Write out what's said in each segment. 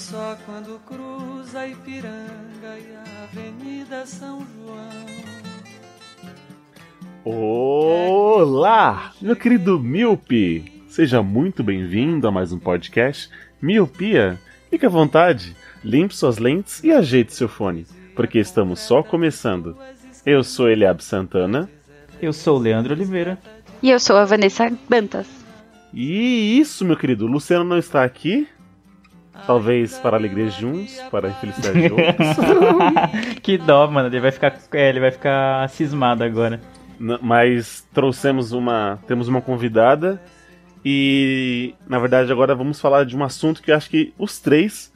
Só quando cruza Ipiranga e a Avenida São João Olá, meu querido Miope. Seja muito bem-vindo a mais um podcast Miopia. Fique à vontade, limpe suas lentes e ajeite seu fone, porque estamos só começando. Eu sou Eliab Santana Eu sou o Leandro Oliveira. E eu sou a Vanessa Bantas. e isso, meu querido, o Luciano não está aqui. Talvez para a alegria de uns, para a infelicidade de outros. que dó, mano. Ele vai ficar, é, ele vai ficar cismado agora. N- mas trouxemos uma. Temos uma convidada. E na verdade agora vamos falar de um assunto que eu acho que os três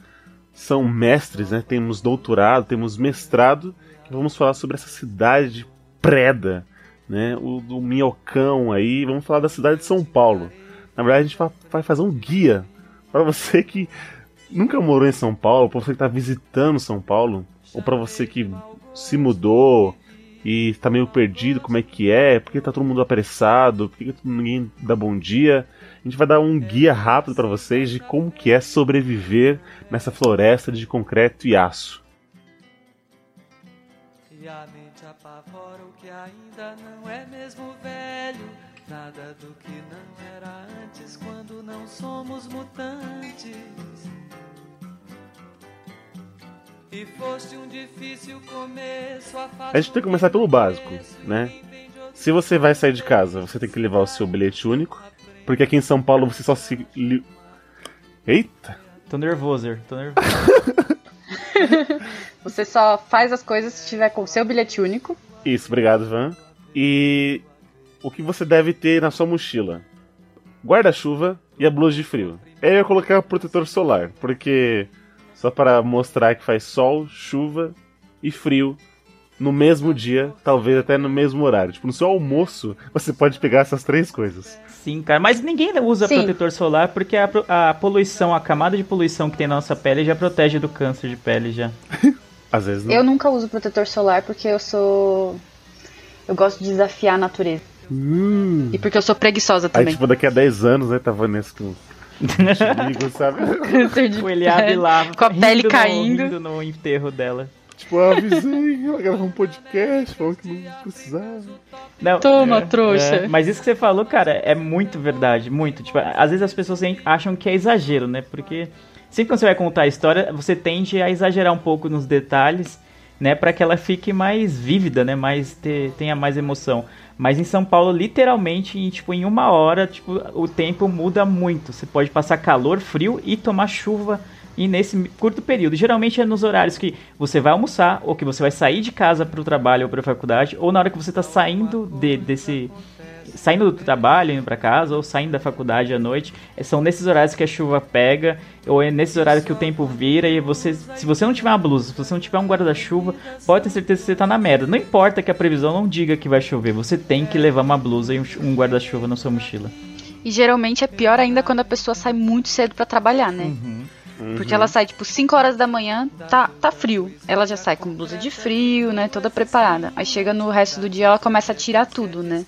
são mestres, né? Temos doutorado, temos mestrado. E vamos falar sobre essa cidade preda, né? O do Minhocão aí. Vamos falar da cidade de São Paulo. Na verdade, a gente va- vai fazer um guia para você que nunca morou em São Paulo, para você que está visitando São Paulo, ou para você que se mudou e está meio perdido como é que é, por que tá todo mundo apressado, por que ninguém dá bom dia. A gente vai dar um guia rápido para vocês de como que é sobreviver nessa floresta de concreto e aço. E a mente apavora o que ainda não é mesmo velho. Nada do que não era antes quando não somos mutantes a A gente tem que começar pelo básico, né? Se você vai sair de casa, você tem que levar o seu bilhete único, porque aqui em São Paulo você só se. li- Eita! Tô nervoso, tô nervoso. Você só faz as coisas se tiver com o seu bilhete único. Isso, obrigado, Van. E o que você deve ter na sua mochila? Guarda-chuva e a blusa de frio. Eu ia colocar protetor solar, porque só para mostrar que faz sol, chuva e frio no mesmo dia, talvez até no mesmo horário. Tipo, no seu almoço, você pode pegar essas três coisas. Sim, cara. Mas ninguém usa Sim. protetor solar porque a, a poluição, a camada de poluição que tem na nossa pele já protege do câncer de pele já. Às vezes não. Eu nunca uso protetor solar porque eu sou. Eu gosto de desafiar a natureza. Hum. E porque eu sou preguiçosa Aí, também. tipo, daqui a 10 anos, né, tá Vanessa com amigos, sabe? Câncer de Com a pele rindo no- caindo. rindo no enterro dela. tipo, eu avisei, ela gravou um podcast, falou que não precisava. Não, Toma, é, trouxa. é, mas isso que você falou, cara, é muito verdade, muito. Tipo, às vezes as pessoas acham que é exagero, né? Porque sempre quando você vai contar a história, você tende a exagerar um pouco nos detalhes, né? Pra que ela fique mais vívida, né? Mais ter- tenha mais emoção. Mas em São Paulo, literalmente, em, tipo, em uma hora, tipo, o tempo muda muito. Você pode passar calor, frio e tomar chuva e nesse curto período. Geralmente é nos horários que você vai almoçar, ou que você vai sair de casa para o trabalho ou para a faculdade, ou na hora que você está saindo de- desse. Saindo do trabalho, indo para casa, ou saindo da faculdade à noite. É, São nesses horários que a chuva pega, ou é nesses horários que o tempo vira, e você. Se você não tiver uma blusa, se você não tiver um guarda-chuva, pode ter certeza que você tá na merda. Não importa que a previsão não diga que vai chover, você tem que levar uma blusa e um, ch- um guarda-chuva na sua mochila. E geralmente é pior ainda quando a pessoa sai muito cedo pra trabalhar, né? Porque ela sai, tipo, 5 horas da manhã, tá, tá frio. Ela já sai com blusa de frio, né? Toda preparada. Aí chega no resto do dia, ela começa a tirar tudo, né?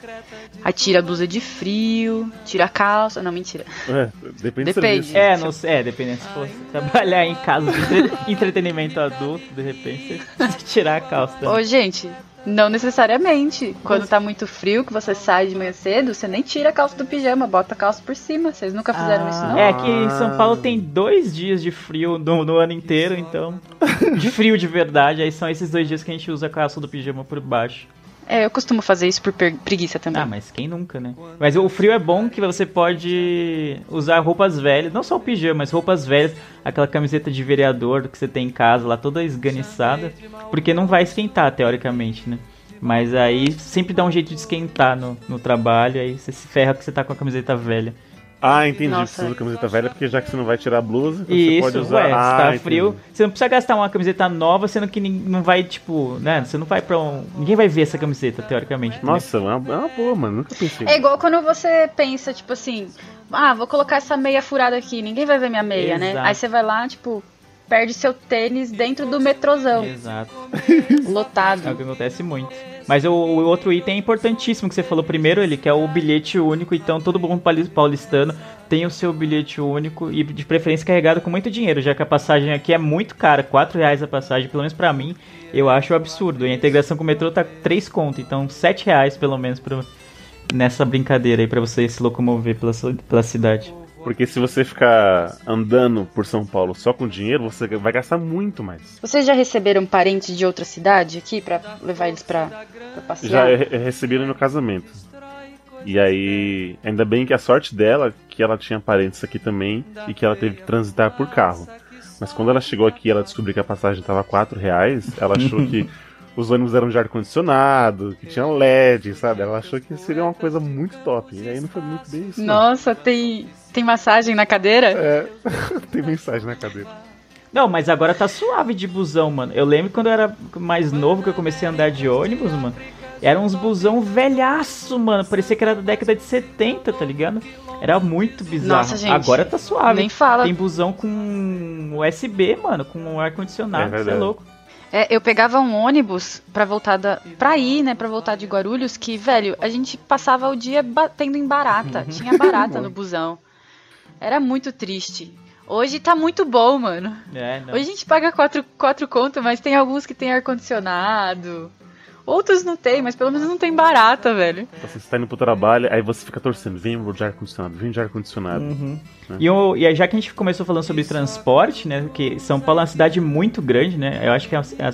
Aí tira a blusa de frio, tira a calça. Não, mentira. É, depende, do Depende. É, não sei, é, dependendo se fosse trabalhar em casa de entre- entretenimento adulto, de repente você tirar a calça. também. Ô, gente, não necessariamente. Quando tá muito frio, que você sai de manhã cedo, você nem tira a calça do pijama, bota a calça por cima. Vocês nunca fizeram isso, não? É que em São Paulo tem dois dias de frio no, no ano inteiro, então. De frio de verdade, aí são esses dois dias que a gente usa a calça do pijama por baixo. É, eu costumo fazer isso por preguiça também. Ah, mas quem nunca, né? Mas o frio é bom que você pode usar roupas velhas, não só o pijama, mas roupas velhas, aquela camiseta de vereador que você tem em casa lá toda esganiçada, porque não vai esquentar teoricamente, né? Mas aí sempre dá um jeito de esquentar no, no trabalho, aí você se ferra que você tá com a camiseta velha. Ah, entendi. Nossa. Precisa da camiseta velha, porque já que você não vai tirar a blusa, você Isso, pode usar. ué, se ah, tá entendi. frio. Você não precisa gastar uma camiseta nova, sendo que não vai, tipo, né? Você não vai pra um. Ninguém vai ver essa camiseta, teoricamente. né? Nossa, é uma, é uma boa, mano. Nunca pensei. É igual quando você pensa, tipo assim, ah, vou colocar essa meia furada aqui, ninguém vai ver minha meia, né? Exato. Aí você vai lá, tipo, perde seu tênis dentro do metrozão, Exato. É o lotado. que acontece muito. Mas o, o outro item é importantíssimo que você falou primeiro, ele que é o bilhete único. Então todo bom pauli- paulistano tem o seu bilhete único e de preferência carregado com muito dinheiro, já que a passagem aqui é muito cara, 4 reais a passagem, pelo menos pra mim, eu acho absurdo. E a integração com o metrô tá 3 conto, então 7 reais pelo menos pro, nessa brincadeira aí pra você se locomover pela, pela cidade. Porque se você ficar andando por São Paulo só com dinheiro, você vai gastar muito mais. Vocês já receberam parentes de outra cidade aqui pra levar eles pra, pra passear? Já re- recebi no meu casamento. E aí, ainda bem que a sorte dela, que ela tinha parentes aqui também e que ela teve que transitar por carro. Mas quando ela chegou aqui e ela descobriu que a passagem tava 4 reais, ela achou que os ônibus eram de ar-condicionado, que tinha LED, sabe? Ela achou que seria uma coisa muito top. E aí não foi muito bem isso. não. Nossa, tem, tem massagem na cadeira? É, tem mensagem na cadeira. Não, mas agora tá suave de busão, mano. Eu lembro quando eu era mais novo que eu comecei a andar de ônibus, mano. Eram uns busão velhaço, mano. Parecia que era da década de 70, tá ligado? Era muito bizarro. Nossa, gente, Agora tá suave. nem fala. Tem busão com USB, mano, com ar-condicionado. É Você é louco. É, eu pegava um ônibus pra voltar da, pra ir, né, pra voltar de Guarulhos, que, velho, a gente passava o dia batendo em barata. Tinha barata no busão. Era muito triste. Hoje tá muito bom, mano. É, não. Hoje a gente paga quatro, quatro conto, mas tem alguns que tem ar-condicionado. Outros não tem, mas pelo menos não tem barata, velho. Você está indo pro trabalho, aí você fica torcendo. Vem de ar-condicionado, vem de ar-condicionado. Uhum. E, o- e aí, já que a gente começou falando sobre transporte, né? Que São Paulo é uma cidade muito grande, né? Eu acho que é a, é a-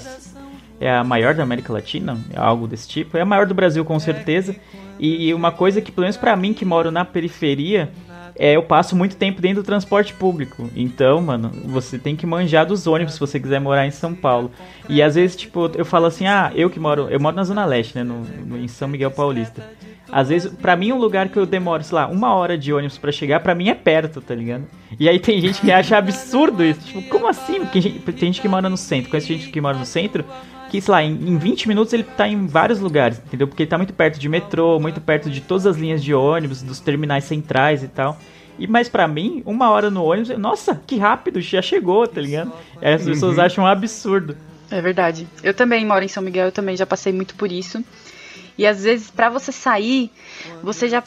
é a maior da América Latina, é algo desse tipo. É a maior do Brasil, com certeza. E uma coisa que, pelo menos pra mim, que moro na periferia, é eu passo muito tempo dentro do transporte público. Então, mano, você tem que manjar dos ônibus se você quiser morar em São Paulo. E às vezes, tipo, eu falo assim, ah, eu que moro, eu moro na Zona Leste, né? No, no- em São Miguel Paulista. Às vezes, pra mim, um lugar que eu demoro, sei lá, uma hora de ônibus pra chegar, pra mim é perto, tá ligado? E aí tem gente que acha absurdo isso. Tipo, como assim? Tem gente que mora no centro. Conhece gente que mora no centro que, sei lá, em, em 20 minutos ele tá em vários lugares, entendeu? Porque ele tá muito perto de metrô, muito perto de todas as linhas de ônibus, dos terminais centrais e tal. E mas pra mim, uma hora no ônibus, eu- nossa, que rápido, já chegou, tá ligado? E aí as pessoas acham um absurdo. É verdade. Eu também moro em São Miguel, eu também já passei muito por isso. E às vezes, pra você sair, você já.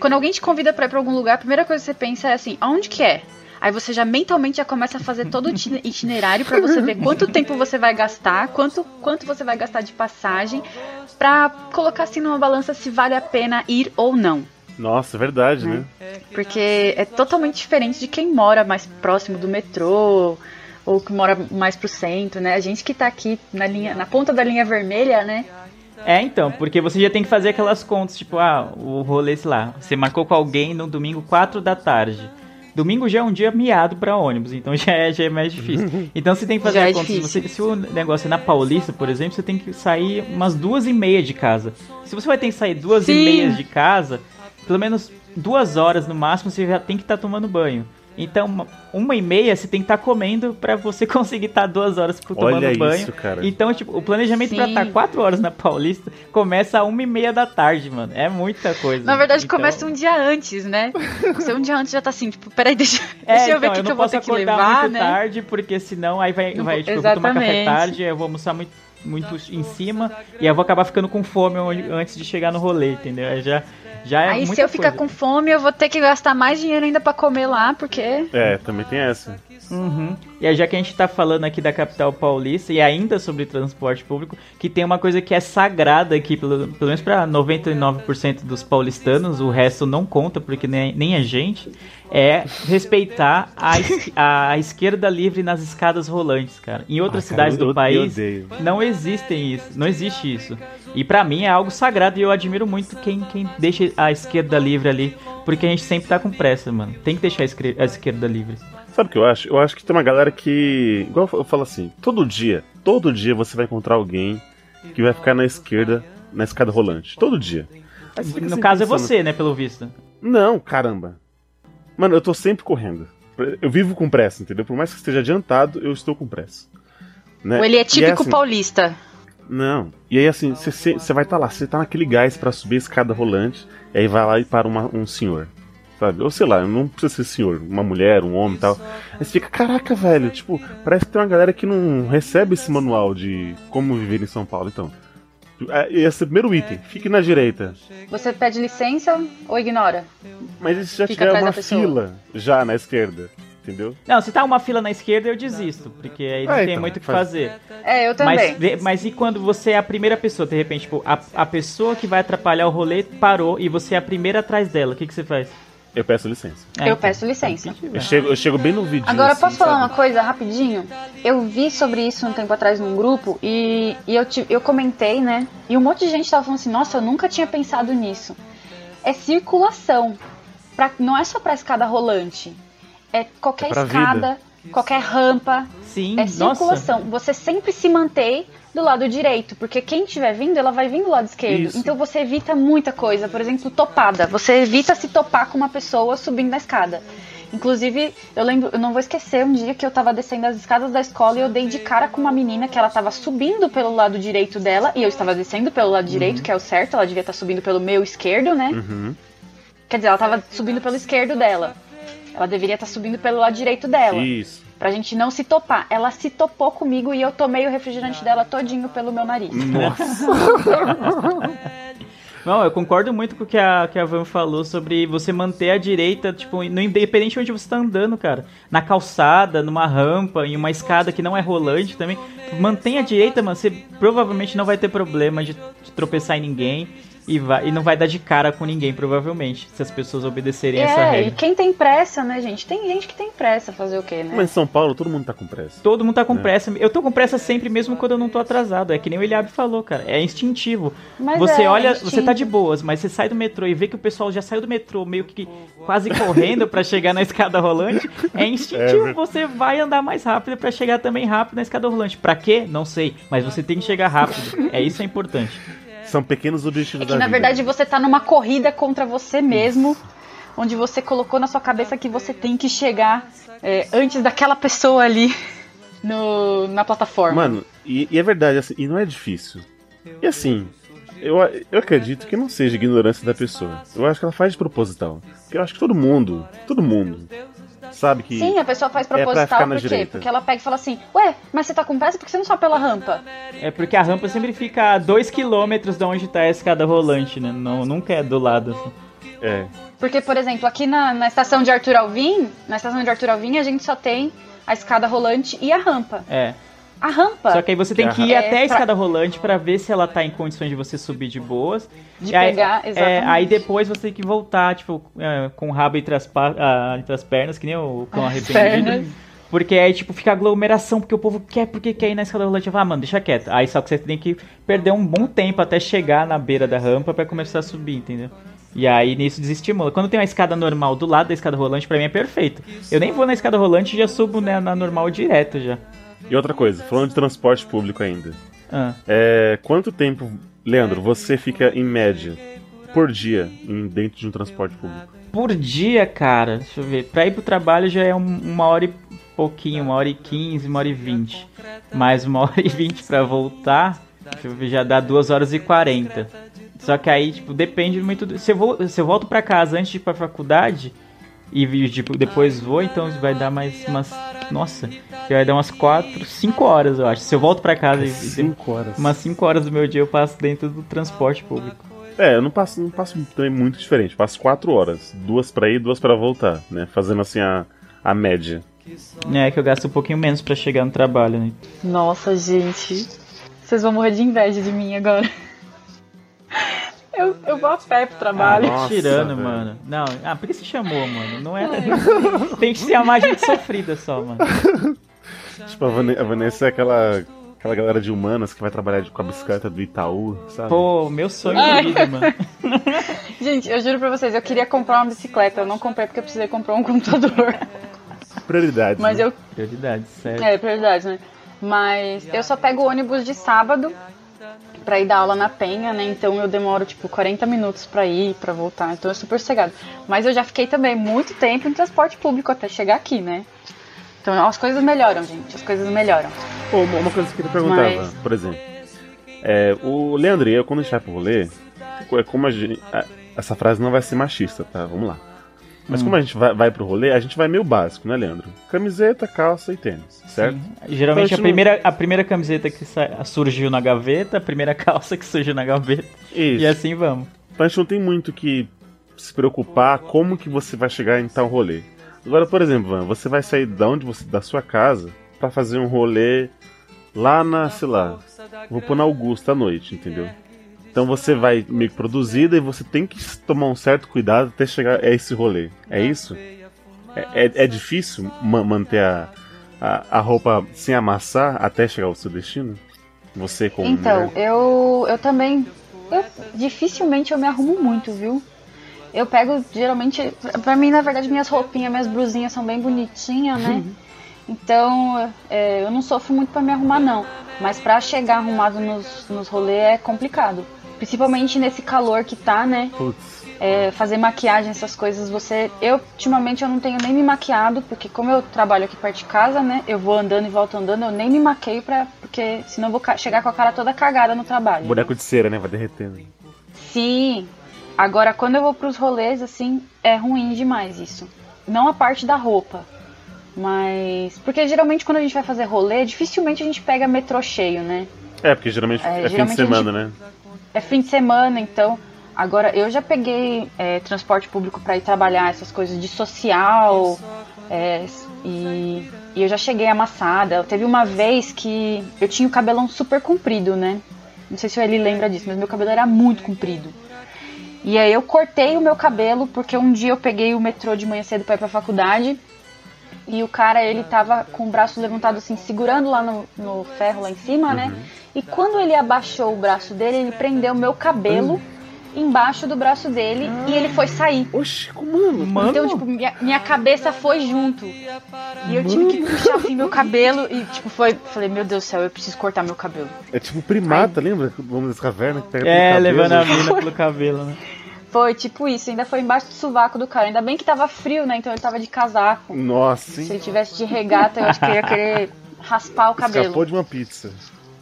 Quando alguém te convida pra ir pra algum lugar, a primeira coisa que você pensa é assim: aonde que é? Aí você já mentalmente já começa a fazer todo o itine- itinerário pra você ver quanto tempo você vai gastar, quanto, quanto você vai gastar de passagem, pra colocar assim numa balança se vale a pena ir ou não. Nossa, é verdade, né? Porque é totalmente diferente de quem mora mais próximo do metrô ou que mora mais pro centro, né? A gente que tá aqui na linha, na ponta da linha vermelha, né? É, então, porque você já tem que fazer aquelas contas, tipo, ah, o rolê, sei lá, você marcou com alguém no domingo 4 da tarde. Domingo já é um dia miado pra ônibus, então já é, já é mais difícil. Então você tem que fazer Já a é conta. Se, você- se o negócio é na Paulista, por exemplo, você tem que sair umas duas e meia de casa. Se você vai ter que sair duas e Sim. meia de casa, pelo menos duas horas no máximo você já tem que estar tomando banho. Então, uma, uma e meia você tem que estar comendo pra você conseguir estar duas horas tomando Olha banho. isso, cara. Então, tipo, o planejamento pra Sim. estar quatro horas na Paulista começa a uma e meia da tarde, mano. É muita coisa. Na verdade, Então- começa um dia antes, né? Você um dia antes já tá assim, tipo, peraí, deixa, É, deixa eu ver então, o que, eu que eu vou posso ter que acordar levar, muito né? tarde, porque senão aí vai, Não vai tipo, eu vou tomar café tarde, eu vou almoçar muito, muito em cima, e aí eu vou acabar ficando com fome antes de chegar no rolê, entendeu? Aí já, já é Aí se eu ficar com fome, eu vou ter que gastar mais dinheiro ainda pra comer lá, porque É, também tem essa. Uhum. E aí, já que a gente tá falando aqui da capital paulista e ainda sobre transporte público, que tem uma coisa que é sagrada aqui, pelo, pelo menos pra 99% dos paulistanos, o resto não conta porque nem, nem a gente, é respeitar a, a esquerda livre nas escadas rolantes, cara. Em outras Ah, cara, cidades eu- do eu país odeio. não existem isso, não existe isso. E pra mim é algo sagrado e eu admiro muito quem, quem deixa a esquerda livre ali, porque a gente sempre tá com pressa, mano. Tem que deixar a esquer- a esquerda livre. Sabe o que eu acho? Eu acho que tem uma galera que. Igual eu falo assim, todo dia, todo dia você vai encontrar alguém que vai ficar na esquerda, na escada rolante. Todo dia. No assim caso é pensando, você, né, pelo visto. Não, caramba. Mano, eu tô sempre correndo. Eu vivo com pressa, entendeu? Por mais que esteja adiantado, eu estou com pressa. Né? Ou ele é típico assim- paulista. Não. E aí, assim, você vai estar lá, você tá naquele gás pra subir a escada rolante, e aí vai lá e para uma- um senhor. Sabe? Ou sei lá, não precisa ser senhor, uma mulher, um homem e tal. Aí você fica, caraca, velho, tipo, parece que tem uma galera que não recebe esse manual de como viver em São Paulo, então. É, Esse é o primeiro item, fique na direita. Você pede licença ou ignora? Mas se já Fica tiver uma fila já na esquerda? Entendeu? Não, se tá uma fila na esquerda, eu desisto, porque aí não É, tem então, muito o que faz- fazer. É, eu Mas, também. vê- mas e quando você é a primeira pessoa, de repente, tipo, a, a pessoa que vai atrapalhar o rolê parou e você é a primeira atrás dela, o que, que você faz? Eu peço licença. É, eu então. peço licença. Eu chego, eu chego bem no vídeo. Agora, assim, posso falar sabe? uma coisa rapidinho? Eu vi sobre isso um tempo atrás num grupo e, e eu, ti- eu comentei, né? E um monte de gente tava falando assim: nossa, eu nunca tinha pensado nisso. É circulação. Pra, não é só pra escada rolante. É qualquer É escada, qualquer rampa. Sim, É nossa. circulação. Você sempre se mantém do lado direito, porque quem estiver vindo, ela vai vir do lado esquerdo. Isso. Então você evita muita coisa. Por exemplo, topada. Você evita se topar com uma pessoa subindo na escada. Inclusive, eu lembro, eu não vou esquecer um dia que eu tava descendo as escadas da escola e eu dei de cara com uma menina que ela tava subindo pelo lado direito dela e eu estava descendo pelo lado direito, que é o certo, ela devia estar subindo pelo meu esquerdo, né? Uhum. Quer dizer, ela tava subindo pelo esquerdo dela. Ela deveria estar subindo pelo lado direito dela. Isso. Pra gente não se topar. Ela se topou comigo e eu tomei o refrigerante dela todinho pelo meu nariz. Nossa. Não, eu concordo muito com o que a, que a Van falou sobre você manter a direita, tipo, no independente de onde você tá andando, cara. Na calçada, numa rampa, em uma escada que não é rolante também. Mantenha a direita, mano. Você provavelmente não vai ter problema de, de tropeçar em ninguém. E, vai, e não vai dar de cara com ninguém, provavelmente, se as pessoas obedecerem essa É, e regra. quem tem pressa, né, gente? Tem gente que tem pressa fazer o quê, né? Mas em São Paulo todo mundo tá com pressa. Todo mundo tá com É. pressa. Eu tô com pressa sempre, mesmo quando eu não tô atrasado. É que nem o Eliabe falou, cara. É instintivo. Mas você é, olha, instinto. você tá de boas, mas você sai do metrô e vê que o pessoal já saiu do metrô meio que quase correndo pra chegar na escada rolante. É instintivo, É, você vai andar mais rápido pra chegar também rápido na escada rolante. Pra quê? Não sei, mas você tem que chegar rápido. É isso é importante. São pequenos objetivos É que na vida. verdade você tá numa corrida contra você mesmo, onde você colocou na sua cabeça que você tem que chegar é, antes daquela pessoa ali no, na plataforma. Mano, e, e é verdade, assim, e não é difícil. E assim, eu, eu acredito que não seja ignorância da pessoa. Eu acho que ela faz de proposital. Porque eu acho que todo mundo, todo mundo, sabe que. Sim, a pessoa faz pra proposital ficar na por quê? direita. Porque ela pega e fala assim, ué, mas você tá com pressa porque você não sobe pela rampa. É porque a rampa sempre fica a 2km de onde tá a escada rolante, né? Não, nunca é do lado, assim. É. Porque, por exemplo, aqui na, na estação de Arthur Alvim, na estação de Arthur Alvim, a gente só tem a escada rolante e a rampa. É. A rampa Só que aí você tem que ir É, até a pra- escada rolante pra ver se ela tá em condições de você subir de boas. de E aí, pegar, é, exatamente. aí depois você tem que voltar, tipo, é, com o rabo entre as, pa- ah, entre as pernas, que nem o cão As arrependido. pernas. Porque aí, tipo, fica aglomeração, porque o povo quer, porque quer ir na escada rolante. Ah, mano, deixa quieto. Aí só que você tem que perder um bom tempo até chegar na beira da rampa pra começar a subir, entendeu? E aí nisso desestimula. Quando tem uma escada normal do lado da escada rolante, pra mim é perfeito. Eu nem vou na escada rolante e já subo né, na normal direto já. E outra coisa, falando de transporte público ainda. Ah. É, quanto tempo, Leandro, você fica em média por dia dentro de um transporte público? Por dia, cara, deixa eu ver. Pra ir pro trabalho já é um- uma hora e pouquinho, uma hora e quinze, uma hora e vinte. Mais uma hora e vinte pra voltar, deixa eu ver, já dá duas horas e quarenta. Só que aí, tipo, depende muito. Do... Se, eu vou, se eu volto pra casa antes de ir pra faculdade e tipo, depois vou, então vai dar mais umas. Nossa, vai dar umas quatro, cinco horas, eu acho. Se eu volto pra casa e. Cinco horas. Umas cinco horas do meu dia eu passo dentro do transporte público. É, eu não passo, não passo também muito diferente. Passo quatro horas. Duas pra ir, duas pra voltar, né? Fazendo assim a, a média. É que eu gasto um pouquinho menos pra chegar no trabalho, né? Nossa, gente. Vocês vão morrer de inveja de mim agora. Eu, eu vou a pé pro trabalho. Nossa, tirando, velho. mano. Não, ah, por que você chamou, mano? Não é. Tem que ser a imagem sofrida só, mano. Tipo, a, Vane- a Vanessa é aquela, aquela galera de humanas que vai trabalhar de- com a bicicleta do Itaú, sabe? Pô, meu sonho de vida, mano. Gente, eu juro pra vocês, eu queria comprar uma bicicleta. Eu não comprei porque eu precisei comprar um computador. Prioridades. Mas né? eu. Prioridade, sério. É, prioridade, né? Mas eu só pego ônibus de sábado pra ir dar aula na Penha, né? Então eu demoro tipo 40 minutos pra ir, pra voltar. Então é super sossegado. Mas eu já fiquei também muito tempo em transporte público até chegar aqui, né? Então as coisas melhoram, gente. As coisas melhoram. Uma coisa que eu perguntar, Mas- por exemplo. É, o Leandro e eu, quando a gente vai pro rolê, é como a gente. Essa frase não vai ser machista, tá? Vamos lá. Mas como a gente vai, vai pro rolê, a gente vai meio básico, né, Leandro? Camiseta, calça e tênis, certo? Geralmente Então, a a primeira, a primeira camiseta que surgiu na gaveta, a primeira calça que surgiu na gaveta. Isso. E assim vamos. Então a gente não tem muito que se preocupar como que você vai chegar em tal rolê. Agora, por exemplo, Van, você vai sair da onde você, da sua casa pra fazer um rolê lá na, sei lá, vou pôr na Augusta à noite, entendeu? Então você vai meio que produzida e você tem que tomar um certo cuidado até chegar a esse rolê. É isso? É, é, é difícil ma- manter a, a, a roupa sem amassar até chegar ao seu destino? Você como Então, mulher? eu, eu também. eu- dificilmente eu me arrumo muito, viu? Eu pego, geralmente. Pra mim, na verdade, minhas roupinhas, minhas blusinhas são bem bonitinhas, né? Então, é, eu não sofro muito pra me arrumar, não. Mas pra chegar arrumado nos, nos rolês é complicado. Principalmente nesse calor que tá, né? Putz. É, fazer maquiagem, essas coisas, você. Eu, ultimamente, eu não tenho nem me maquiado, porque como eu trabalho aqui perto de casa, né? Eu vou andando e volto andando, eu nem me maqueio pra. Porque senão eu vou chegar com a cara toda cagada no trabalho. Boneco de cera, né? Vai derretendo. Sim. Agora, quando eu vou pros rolês, assim, é ruim demais isso. Não a parte da roupa. Mas. Porque geralmente quando a gente vai fazer rolê, dificilmente a gente pega metrô cheio, né? É, porque geralmente É, é, fim de geralmente semana, né? É fim de semana, então. Agora, eu já peguei é, transporte público pra ir trabalhar, essas coisas de social. é, e, e eu já cheguei amassada. Teve uma vez que eu tinha o cabelão super comprido, né? Não sei se o Eli lembra disso, mas meu cabelo era muito comprido. E aí eu cortei o meu cabelo porque um dia eu peguei o metrô de manhã cedo pra ir pra faculdade. E o cara, ele tava com o braço levantado assim, segurando lá no, no ferro lá em cima, né? E quando ele abaixou o braço dele, ele prendeu o meu cabelo embaixo do braço dele e ele foi sair. Oxi, como mano? Então, tipo, minha, minha cabeça foi junto. E eu tive que puxar assim meu cabelo e, tipo, foi. Falei, meu Deus do céu, eu preciso cortar meu cabelo. É tipo primata, lembra? Vamos das cavernas que pega É, levando a mina pelo cabelo, né? Foi tipo isso, ainda foi embaixo do sovaco do cara. Ainda bem que tava frio, né? Então ele tava de casaco. Nossa, Se hein? ele tivesse de regata, eu acho que eu ia querer raspar o cabelo. Escapou de uma pizza.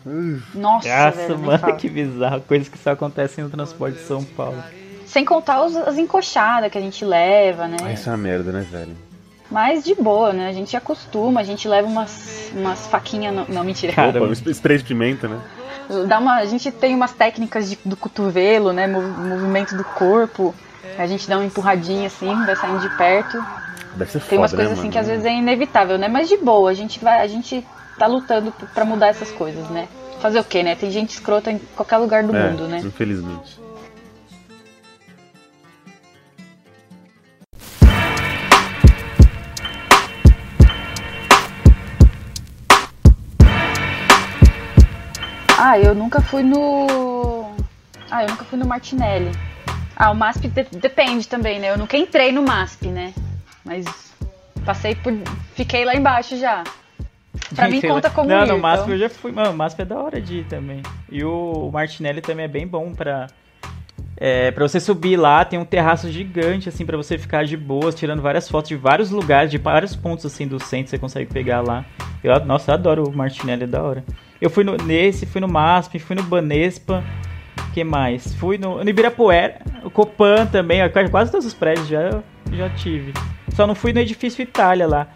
Nossa, Nossa, velho, mano, que bizarro. Coisas que só acontecem no transporte de São Paulo. Sem contar os- as encoxadas que a gente leva, né? Ah, isso é uma merda, né, velho? Mas de boa, né? A gente acostuma, a gente leva umas, umas faquinhas. Não, não, mentira. Cara, Opa, um sp- spray de pimenta, né? Dá uma, a gente tem umas técnicas de- do cotovelo, né? mov- movimento do corpo. A gente dá uma empurradinha assim, vai saindo de perto. Deve ser Tem foda, umas né, coisas assim mano? que às vezes é inevitável, né? Mas de boa, a gente vai, a gente tá lutando p- pra mudar essas coisas, né? Fazer o quê, né? Tem gente escrota em qualquer lugar do é, mundo, né? Infelizmente. Ah, eu nunca fui no. Ah, eu nunca fui no Martinelli. Ah, o MASP de- depende também, né? Eu nunca entrei no MASP, né? Mas passei por. Fiquei lá embaixo já. Pra mim conta como Não, ir, no MASP então. eu já fui. Mano, o MASP é da hora de ir também. E o Martinelli também é bem bom pra. É, pra você subir lá, tem um terraço gigante, assim, pra você ficar de boas, tirando várias fotos de vários lugares, de vários pontos, assim, do centro, você consegue pegar lá. Eu, nossa, eu adoro o Martinelli, é da hora. Eu fui no, nesse, fui no MASP, fui no Banespa, que mais? Fui no, no Ibirapuera, o Copan também, ó, quase, todos os prédios já, já tive. Só não fui no edifício Itália lá,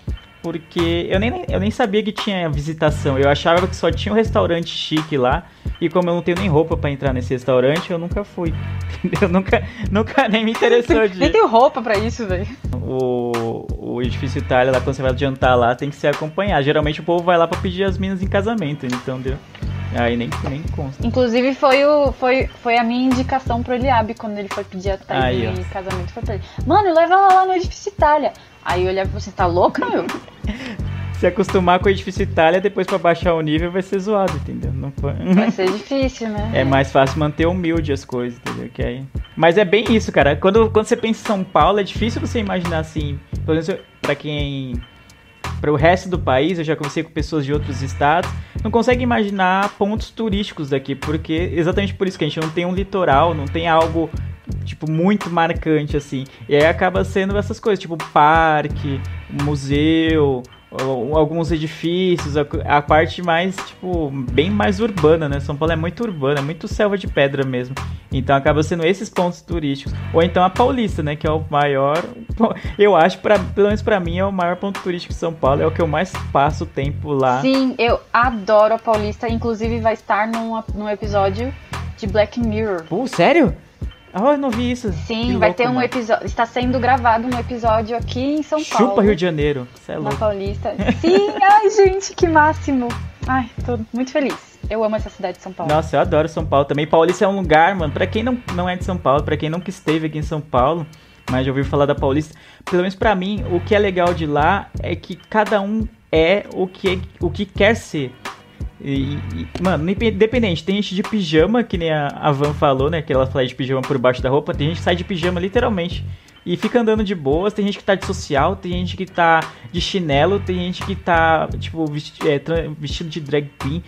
porque eu nem, eu nem sabia que tinha visitação. Eu achava que só tinha um restaurante chique lá. E como eu não tenho nem roupa pra entrar nesse restaurante, eu nunca fui. Entendeu? Nunca, nunca nem me interessou de Nem tenho roupa pra isso, velho. o, o edifício Itália lá, quando você vai jantar lá, tem que se acompanhar. Geralmente o povo vai lá pra pedir as minas em casamento, então deu. Aí nem, nem consta. Inclusive foi, o, foi, foi a minha indicação pro Eliabe quando ele foi pedir a Thaís Aí, em casamento. Foi pra ele. Mano, leva ela lá no edifício Itália. Aí eu olhava e falei assim, tá louca, meu? Se acostumar com o edifício Itália, depois pra baixar o nível vai ser zoado, entendeu? Não foi. Vai ser difícil, né? É mais fácil manter humilde as coisas, entendeu? Que aí... Mas é bem isso, cara. Quando, quando você pensa em São Paulo, é difícil você imaginar assim. Pelo menos pra quem. Para o resto do país, eu já conversei com pessoas de outros estados. não consegue imaginar pontos turísticos daqui, porque exatamente por isso que a gente não tem um litoral, não tem algo tipo muito marcante assim. E aí acaba sendo essas coisas, tipo parque, museu, alguns edifícios, a, a parte mais, tipo, bem mais urbana, né? São Paulo é muito urbana, é muito selva de pedra mesmo. Então acaba sendo esses pontos turísticos. Ou então a Paulista, né? Que é o maior. Eu acho, pra, pelo menos pra mim, é o maior ponto turístico de São Paulo. É o que eu mais passo tempo lá. Sim, eu adoro a Paulista. Inclusive vai estar num, num episódio de Black Mirror. Pô, sério? Ah, eu não vi isso. Sim, Que vai louco, ter um mano. episódio. Está sendo gravado um episódio aqui em São Paulo. Chupa Rio de Janeiro. Você é Na louco. Paulista. Sim, ai, gente, que máximo. Ai, tô muito feliz. Eu amo essa cidade de São Paulo. Nossa, eu adoro São Paulo também. Paulista é um lugar, mano, pra quem não, não é de São Paulo, pra quem nunca esteve aqui em São Paulo, mas já ouviu falar da Paulista, pelo menos pra mim, o que é legal de lá é que cada um é o que, o que quer ser. E, e, mano, independente, tem gente de pijama, que nem a, a Van falou, né? Que ela fala de pijama por baixo da roupa, tem gente que sai de pijama literalmente. E fica andando de boas, tem gente que tá de social, tem gente que tá de chinelo, tem gente que tá, tipo, vesti é, vestido de drag queen.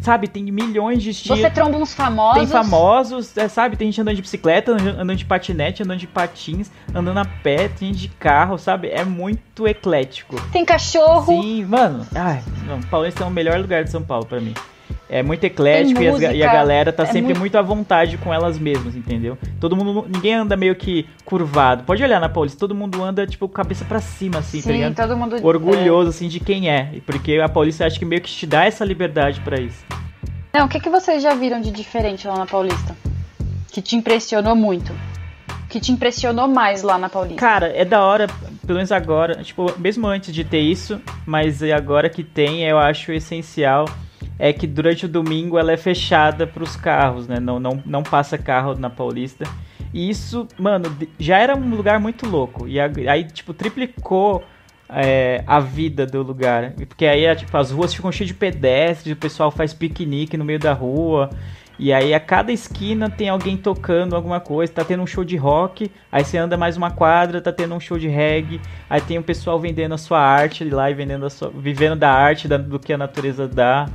Sabe, tem milhões de estilos. Você tromba uns famosos. Tem famosos, é, sabe? Tem gente andando de bicicleta, andando de patinete, andando de patins, andando a pé, tem gente de carro, sabe? É muito eclético. Tem cachorro. Sim, mano. Ai, não, Paulista é o melhor lugar de São Paulo pra mim. É muito eclético e, e a galera tá é sempre muito- muito... à vontade com elas mesmas, entendeu? Todo mundo, ninguém anda meio que curvado. Pode olhar na Paulista, todo mundo anda tipo cabeça pra cima assim, tá Sim, ligado? todo mundo. Orgulhoso assim de quem é, porque a Paulista acho que meio que te dá essa liberdade pra isso. É. Não, o que, que vocês já viram de diferente lá na Paulista? Que te impressionou muito? Que te impressionou mais lá na Paulista? Cara, é da hora, pelo menos agora, tipo, mesmo antes de ter isso, mas agora que tem, eu acho essencial é que durante o domingo ela é fechada pros carros, né? Não, não, não passa carro na Paulista. E isso, mano, já era um lugar muito louco. E aí, tipo, triplicou é, a vida do lugar. Porque aí, é, tipo, as ruas ficam cheias de pedestres, o pessoal faz piquenique no meio da rua. E aí a cada esquina tem alguém tocando alguma coisa, tá tendo um show de rock, aí você anda mais uma quadra, tá tendo um show de reggae, aí tem um pessoal vendendo a sua arte lá e vendendo a sua, vivendo da arte da- do que a natureza dá.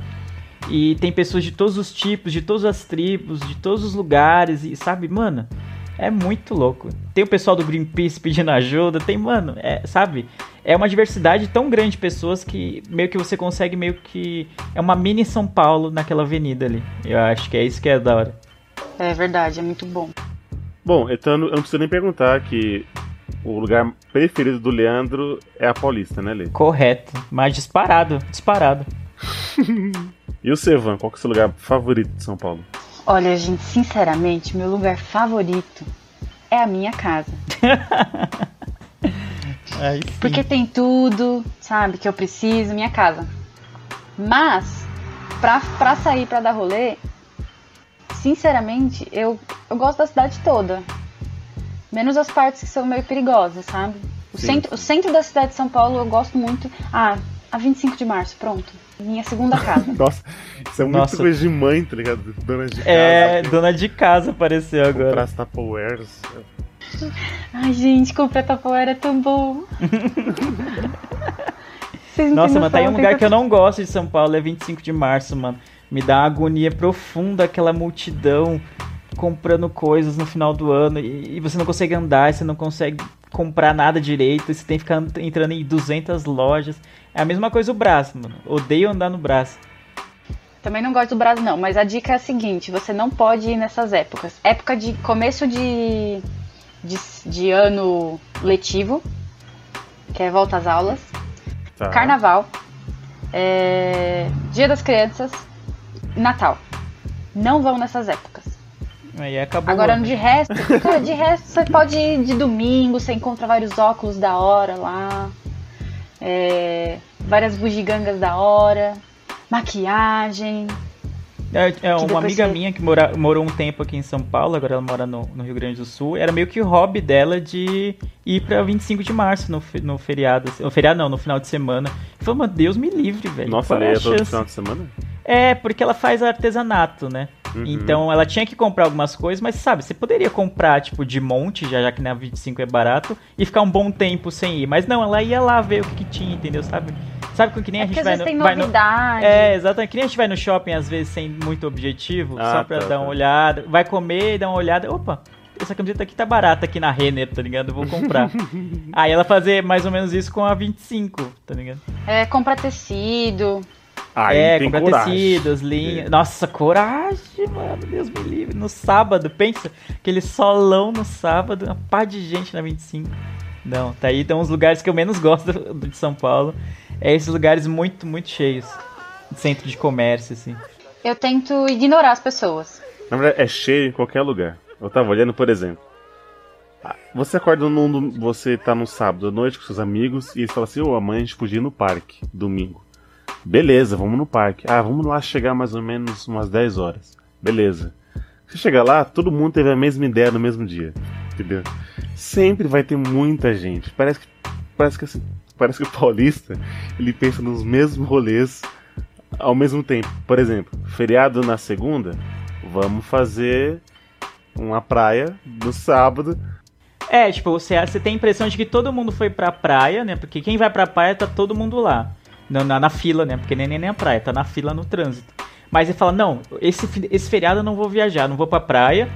E tem pessoas de todos os tipos, de todas as tribos, de todos os lugares, e sabe, mano, é muito louco. Tem o pessoal do Greenpeace pedindo ajuda, tem, mano, é, sabe? É uma diversidade tão grande de pessoas que meio que você consegue meio que é uma mini São Paulo naquela avenida ali. Eu acho que é isso que é da hora. É verdade, é muito bom. Bom, então eu não preciso nem perguntar que o lugar preferido do Leandro é a Paulista, né, Lê? Correto, mas disparado, disparado. E o Sevan, qual que é o seu lugar favorito de São Paulo? Olha, gente, sinceramente, meu lugar favorito é a minha casa. Aí sim. Porque tem tudo, sabe, que eu preciso, minha casa. Mas, pra, pra sair pra dar rolê, sinceramente, eu, eu gosto da cidade toda. Menos as partes que são meio perigosas, sabe? O, Sim, centro, o centro da cidade de São Paulo eu gosto muito. Ah, a 25 de março, pronto. Minha segunda casa. Nossa, isso é muito Nossa. coisa de mãe, tá ligado? Dona de casa. É, dona de casa apareceu agora. comprar as Tupperwares. Ai, gente, comprar Tupperware é tão bom. Vocês não Nossa, mano, tá aí um lugar que eu não gosto de São Paulo, é 25 de março, mano. Me dá uma agonia profunda aquela multidão comprando coisas no final do ano e, e você não consegue andar, você não consegue comprar nada direito, você tem que ficar entrando em 200 lojas. É a mesma coisa o braço, mano. Odeio andar no braço. Também não gosto do Brasil, não, mas a dica é a seguinte: você não pode ir nessas épocas. Época de começo de, de, de ano letivo, que é volta às aulas, Tá. carnaval, é, Dia das Crianças, Natal. Não vão nessas épocas. Aí acabou. Agora, de resto, cara, de resto, você pode ir de domingo, você encontra vários óculos da hora lá, é, várias bugigangas da hora, maquiagem. É, é, uma amiga você- minha que mora, morou um tempo aqui em São Paulo, agora ela mora no, no Rio Grande do Sul. Era meio que o hobby dela de ir pra 25 de março no, no feriado. assim, No feriado não, no final de semana. Eu falei, mano, Deus me livre, velho. Nossa, Qual é Lê, a é todo chance? final de semana? É, porque ela faz artesanato, né? Uhum. Então ela tinha que comprar algumas coisas, mas sabe, você poderia comprar, tipo, de monte, já, já que na 25 é barato, e ficar um bom tempo sem ir. Mas não, ela ia lá ver o que, que tinha, entendeu? Sabe? Sabe com que nem É a gente vai no, tem vai no- novidade. É, exatamente. Que nem a gente vai no shopping, às vezes, sem muito objetivo, Ah, só pra tá, dar uma tá. olhada. Vai comer e dá uma olhada. Opa, essa camiseta aqui tá barata aqui na Renner, tá ligado? Eu vou comprar. Aí ela fazer mais ou menos isso com a 25, tá ligado? É, compra tecido. Aí é, tem comprar coragem. tecidos, linhas. É. Nossa, coragem, mano. Deus me livre. No sábado, pensa. Aquele solão no sábado, uma pá de gente na 25. Não, tá aí. Então, os lugares que eu menos gosto de São Paulo é esses lugares muito, muito cheios. Centro de comércio, assim. Eu tento ignorar as pessoas. Na verdade, é cheio em qualquer lugar. Eu tava olhando, por exemplo. Você acorda num. Você tá no sábado à noite com seus amigos e eles falam assim: Ô, amanhã a gente podia ir no parque, domingo. Beleza, vamos no parque. Ah, vamos lá chegar mais ou menos umas 10 horas. Beleza. Você chega lá, todo mundo teve a mesma ideia no mesmo dia. Entendeu? Sempre vai ter muita gente. Parece que. Parece que assim. Parece que o paulista ele pensa nos mesmos rolês ao mesmo tempo. Por exemplo, feriado na segunda, vamos fazer uma praia no sábado. É, tipo, você, você tem a impressão de que todo mundo foi pra praia, né? Porque quem vai pra praia tá todo mundo lá. Na, na, na fila, né? Porque nem, nem a praia, tá na fila no trânsito. Mas você fala, não, esse, esse feriado eu não vou viajar, não vou pra praia,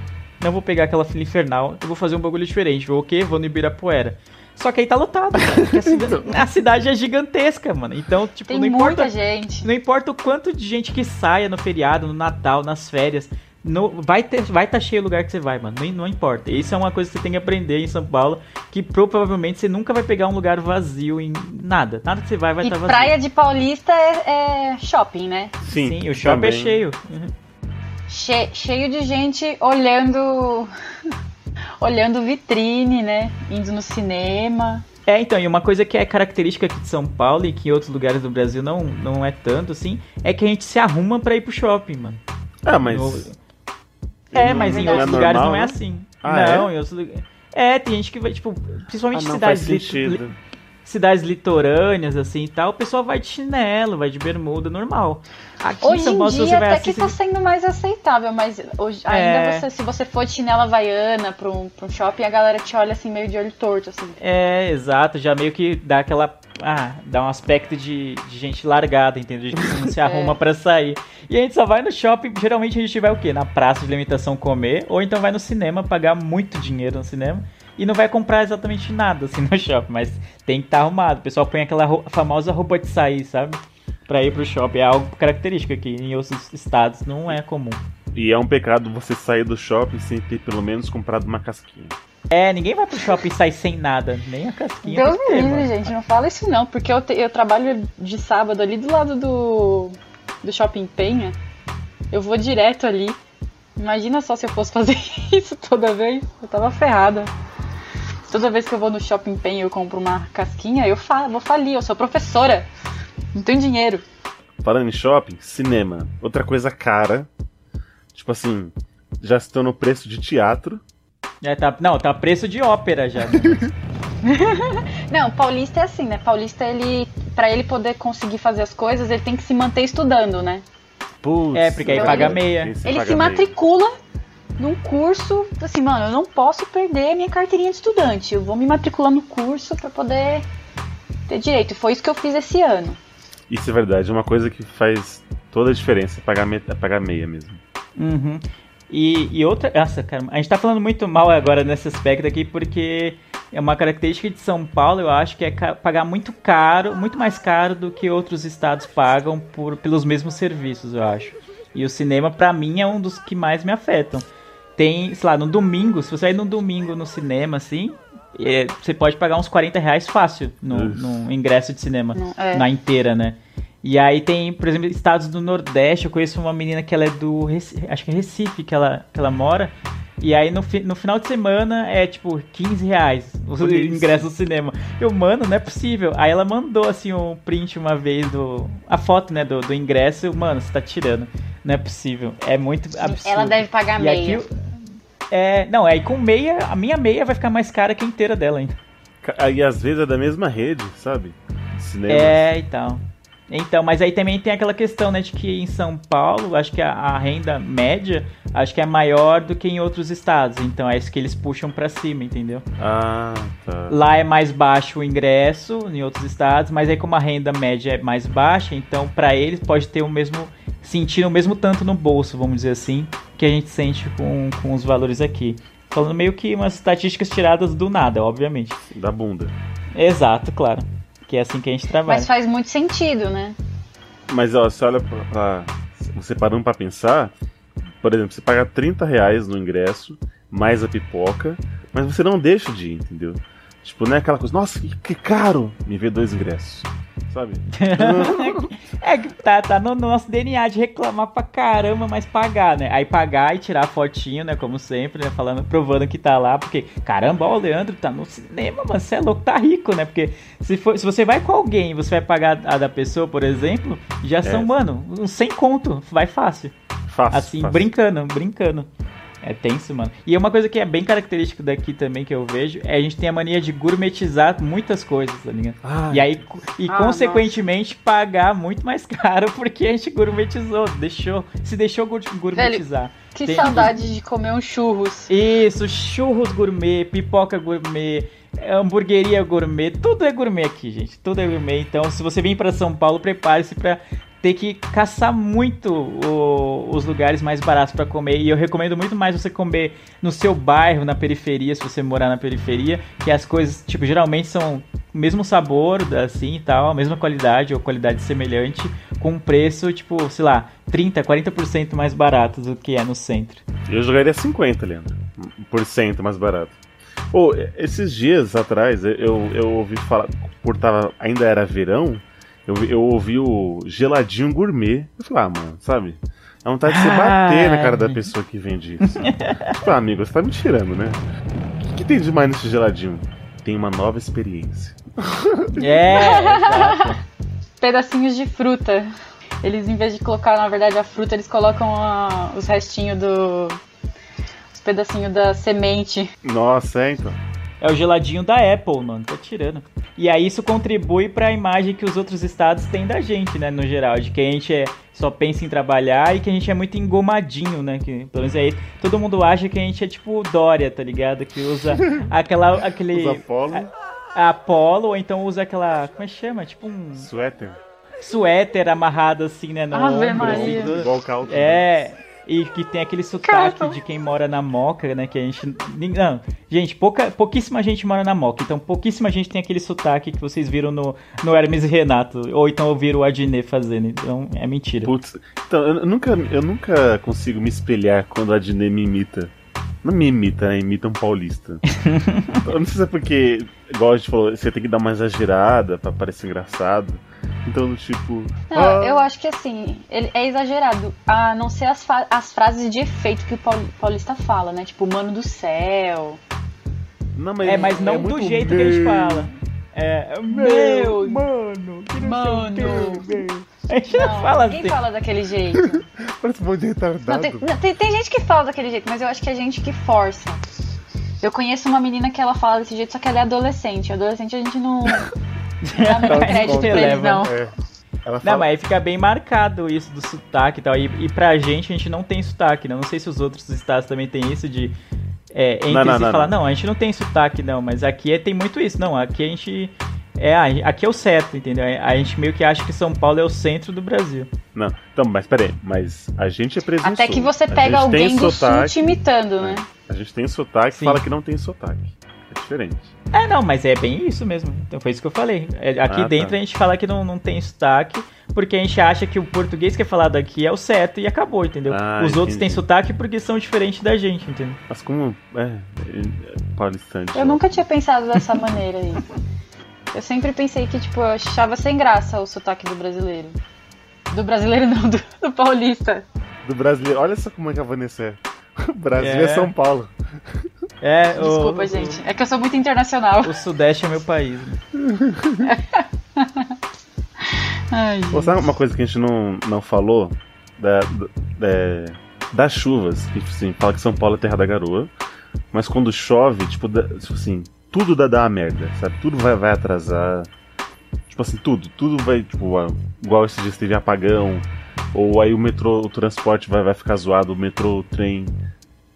não vou pegar aquela fila infernal, eu vou fazer um bagulho diferente. Vou o quê? Vou no Ibirapuera. Só que aí tá lotado, cara, porque a, cida- a cidade é gigantesca, mano. Então, tipo, Tem não muita importa. gente. Não importa o quanto de gente que saia no feriado, no Natal, nas férias, no, vai ter, vai estar cheio o lugar que você vai, mano. Não, não importa. Isso é uma coisa que você tem que aprender em São Paulo, que provavelmente você nunca vai pegar um lugar vazio em nada. Nada que você vai vai estar vazio. praia de paulista é, é shopping, né? Sim, Sim, o shopping é também. cheio. Uhum. Che- cheio de gente olhando. olhando vitrine, né? Indo no cinema. É, então, e uma coisa que é característica aqui de São Paulo e que em outros lugares do Brasil não, não é tanto assim, é que a gente se arruma pra ir pro shopping, mano. Ah, mas. No- É, mas em não é outros lugares normal, não é né? assim. Ah, não, é? em outros lugares. É, tem gente que vai, tipo, principalmente Ah, não, cidades lit- sentido. li- cidades litorâneas, assim e tal, o pessoal vai de chinelo, vai de bermuda, normal. Aqui em Hoje São em Paulo, se dia você vai até assim, que tá sendo mais aceitável, mas hoje, ainda É. você, se você for de chinela havaiana pra um, pra um shopping, a galera te olha assim meio de olho torto, assim. É, exato, já meio que dá aquela. Ah, dá um aspecto de, de gente largada, entendeu? De que não se arruma pra sair. E a gente só vai no shopping, geralmente a gente vai o quê? Na praça de alimentação comer, ou então vai no cinema pagar muito dinheiro no cinema. E não vai comprar exatamente nada assim no shopping, mas tem que estar arrumado. O pessoal põe aquela famosa roupa de sair, sabe? Pra ir pro shopping. É algo característico aqui. Em outros estados não é comum. E é um pecado você sair do shopping sem ter pelo menos comprado uma casquinha. É, ninguém vai pro shopping e sai sem nada. Nem a casquinha. Deus me livre, gente, não fala isso não, porque eu, te- eu trabalho de sábado ali do lado do, do Shopping Penha. Eu vou direto ali. Imagina só se eu fosse fazer isso toda vez. Eu tava ferrada. Toda vez que eu vou no Shopping Penha e eu compro uma casquinha, eu fa vou falir, eu sou professora. Não tenho dinheiro. Falando em shopping, cinema. Outra coisa cara. Tipo assim, já estão no preço de teatro. É, tá, não, tá preço de ópera já. né? Não, paulista é assim, né? Paulista, ele, para ele poder conseguir fazer as coisas, ele tem que se manter estudando, né? Putz, É, porque aí Então paga ele- meia. Esse Ele paga se meia. matricula num curso, assim, mano, eu não posso perder minha carteirinha de estudante. Eu vou me matricular no curso pra poder ter direito. Foi isso que eu fiz esse ano. Isso é verdade, é uma coisa que faz toda a diferença, é pagar, me... é pagar meia mesmo. Uhum. E, e outra. Nossa, cara, a gente tá falando muito mal agora nesse aspecto aqui, porque é uma característica de São Paulo, eu acho, que é pagar muito caro, muito mais caro do que outros estados pagam por, pelos mesmos serviços, eu acho. E o cinema, pra mim, é um dos que mais me afetam. Tem, sei lá, no domingo, se você ir no domingo no cinema, assim, é, você pode pagar uns 40 reais fácil no, no ingresso de cinema é. na inteira, né? E aí tem, por exemplo, estados do Nordeste. Eu conheço uma menina que ela é do. Acho que é Recife que ela, que ela mora. E aí no, fi- no final de semana é tipo 15 reais o ingresso no cinema. Eu, mano, não é possível. Aí ela mandou assim um print uma vez do. A foto, né, do, do ingresso. Eu, Mano, você tá tirando. Não é possível. É muito absurdo. Ela deve pagar E meia. aqui, é, não, aí com meia, a minha meia vai ficar mais cara que a inteira dela ainda. E às vezes é da mesma rede, sabe? Cinema. É, e tal. Então, mas aí também tem aquela questão, né, de que em São Paulo, acho que a, a renda média, acho que é maior do que em outros estados. Então é isso que eles puxam pra cima, entendeu? Ah, tá. Lá é mais baixo o ingresso em outros estados, mas aí como a renda média é mais baixa, então pra eles pode ter o mesmo sentir o mesmo tanto no bolso, vamos dizer assim, que a gente sente com, com os valores aqui. Falando meio que umas estatísticas tiradas do nada, obviamente. Da bunda. Exato, claro. Que é assim que a gente trabalha. Mas faz muito sentido, né? Mas ó, você olha pra, pra- Você parando pra pensar, por exemplo, você paga 30 reais no ingresso, mais a pipoca, mas você não deixa de ir, entendeu? Tipo, não é aquela coisa, nossa, que, que caro! Me vê dois ingressos. Sabe? É que tá, tá no nosso DNA de reclamar pra caramba, mas pagar, né? Aí pagar e tirar fotinho, né? Como sempre, né? Falando, provando que tá lá, porque, caramba, ó, o Leandro tá no cinema, mano, você é louco, tá rico, né? Porque se, for, se você vai com alguém e você vai pagar a da pessoa, por exemplo, já são, mano, uns 100 conto, vai fácil. Fácil. Assim, fácil. brincando, brincando. É tenso, mano. E uma coisa que é bem característica daqui também que eu vejo é a gente tem a mania de gourmetizar muitas coisas, tá ligado? Ah, E aí, e Ah, consequentemente, pagar muito mais caro porque a gente gourmetizou, deixou, se deixou gour- gourmetizar. Que Tem- saudade de comer um churros. Isso, churros gourmet, pipoca gourmet, hamburgueria gourmet, tudo é gourmet aqui, gente. Tudo é gourmet. Então, se você vir para São Paulo, prepare-se para ter que caçar muito o- os lugares mais baratos para comer. E eu recomendo muito mais você comer no seu bairro, na periferia, se você morar na periferia, que as coisas, tipo, geralmente são o mesmo sabor, assim e tal, a mesma qualidade ou qualidade semelhante, com um preço, tipo, sei lá, 30, 40% mais barato do que é no centro. Eu jogaria 50, Leandro. Por cento mais barato. Pô, esses dias atrás, eu, eu ouvi falar, por tava, ainda era verão, eu, eu ouvi o geladinho gourmet. Eu falei, ah, mano, sabe? Dá vontade de você bater na cara da Ai. pessoa que vende isso. tipo, ah, amigo, você tá me tirando, né? O que, que tem de mais nesse geladinho? Tem uma nova experiência. É, exato. Pedacinhos de fruta. Eles, em vez de colocar, na verdade, a fruta, eles colocam a- os restinhos do. Os pedacinhos da semente. Nossa, é então. É o geladinho da Apple, mano. Tá tirando. E aí isso contribui pra imagem que os outros estados têm da gente, né? No geral. De que a gente é, só pensa em trabalhar e que a gente é muito engomadinho, né? Que, pelo menos aí todo mundo acha que a gente é tipo Dória, tá ligado? Que usa aquela. aquele. Usa polo, A Apollo, ou então usa aquela. Como é que chama? Tipo um suéter, suéter amarrado assim, né? No Ave ombro, Maria. assim, calça. É, e que tem aquele sotaque de quem mora na Moca, né? Que a gente. Não, gente, pouca, pouquíssima gente mora na Moca, então pouquíssima gente tem aquele sotaque que vocês viram no, no Hermes e Renato, ou então ouviram o Adnet fazendo, então é mentira. Putz, então, eu nunca, eu nunca consigo me espelhar quando a Adnet me imita. Não me imita, né? Imita um paulista. eu não sei se é porque, igual a gente falou, você tem que dar uma exagerada pra parecer engraçado. Então, do tipo. Não, ah, eu acho que assim, ele é exagerado. A não ser as, as frases de efeito que o paul- paulista fala, né? Tipo, mano do céu. Não, mas É, mas não do muito jeito que a gente meu. fala. É, Meu, mano, que não mano. sei. A gente não Não, fala ninguém assim. fala daquele jeito. Parece um monte de Não, retardado. tem, não, tem, tem gente que fala daquele jeito, mas eu acho que é gente que força. Eu conheço uma menina que ela fala desse jeito, só que ela é adolescente. Adolescente a gente não dá muito Ela crédito pra eles, não. É. Ela fala, Não, mas aí fica bem marcado isso do sotaque e tal. E, e pra gente, a gente não tem sotaque, né? Não sei se os outros estados também tem isso de. É, entre Não, não, si não, falar, não. não. a gente não tem sotaque, não, mas aqui é- tem muito isso. Não, aqui a gente. É, aqui é o certo, entendeu? A gente meio que acha que São Paulo é o centro do Brasil. Não, então, mas peraí, mas a gente é presunçoso. Até que você pega alguém do sotaque, sul te imitando, né? A gente tem sotaque e fala que não tem sotaque. É diferente. É, não, mas é bem isso mesmo. Então foi isso que eu falei. É, Aqui Ah, tá. dentro a gente fala que não, não tem sotaque, porque a gente acha que o português que é falado aqui é o certo e acabou, entendeu? Ah, Os outros entendi. têm sotaque porque são diferentes da gente, entendeu? Mas como. É. é, é paulistante. Eu nunca tinha pensado dessa maneira aí. Eu sempre pensei que, tipo, eu achava sem graça o sotaque do brasileiro. Do brasileiro não, do, do paulista. Do brasileiro. Olha só como é que a Vanessa é. O Brasil é, É. São Paulo. É, o- Desculpa, o- gente. É que eu sou muito internacional. O Sudeste é meu país. Né? Ai, Pô, sabe uma coisa que a gente não, não falou? Da, da- das chuvas. Que, tipo assim, fala que São Paulo é terra da garoa. Mas quando chove, tipo, dá- tipo assim, tudo dá, dá uma merda, sabe? Tudo vai, vai atrasar. Tipo assim, tudo. Tudo vai, tipo, igual esse dia teve apagão. Ou aí o metrô, o transporte vai, vai ficar zoado, o metrô, o trem.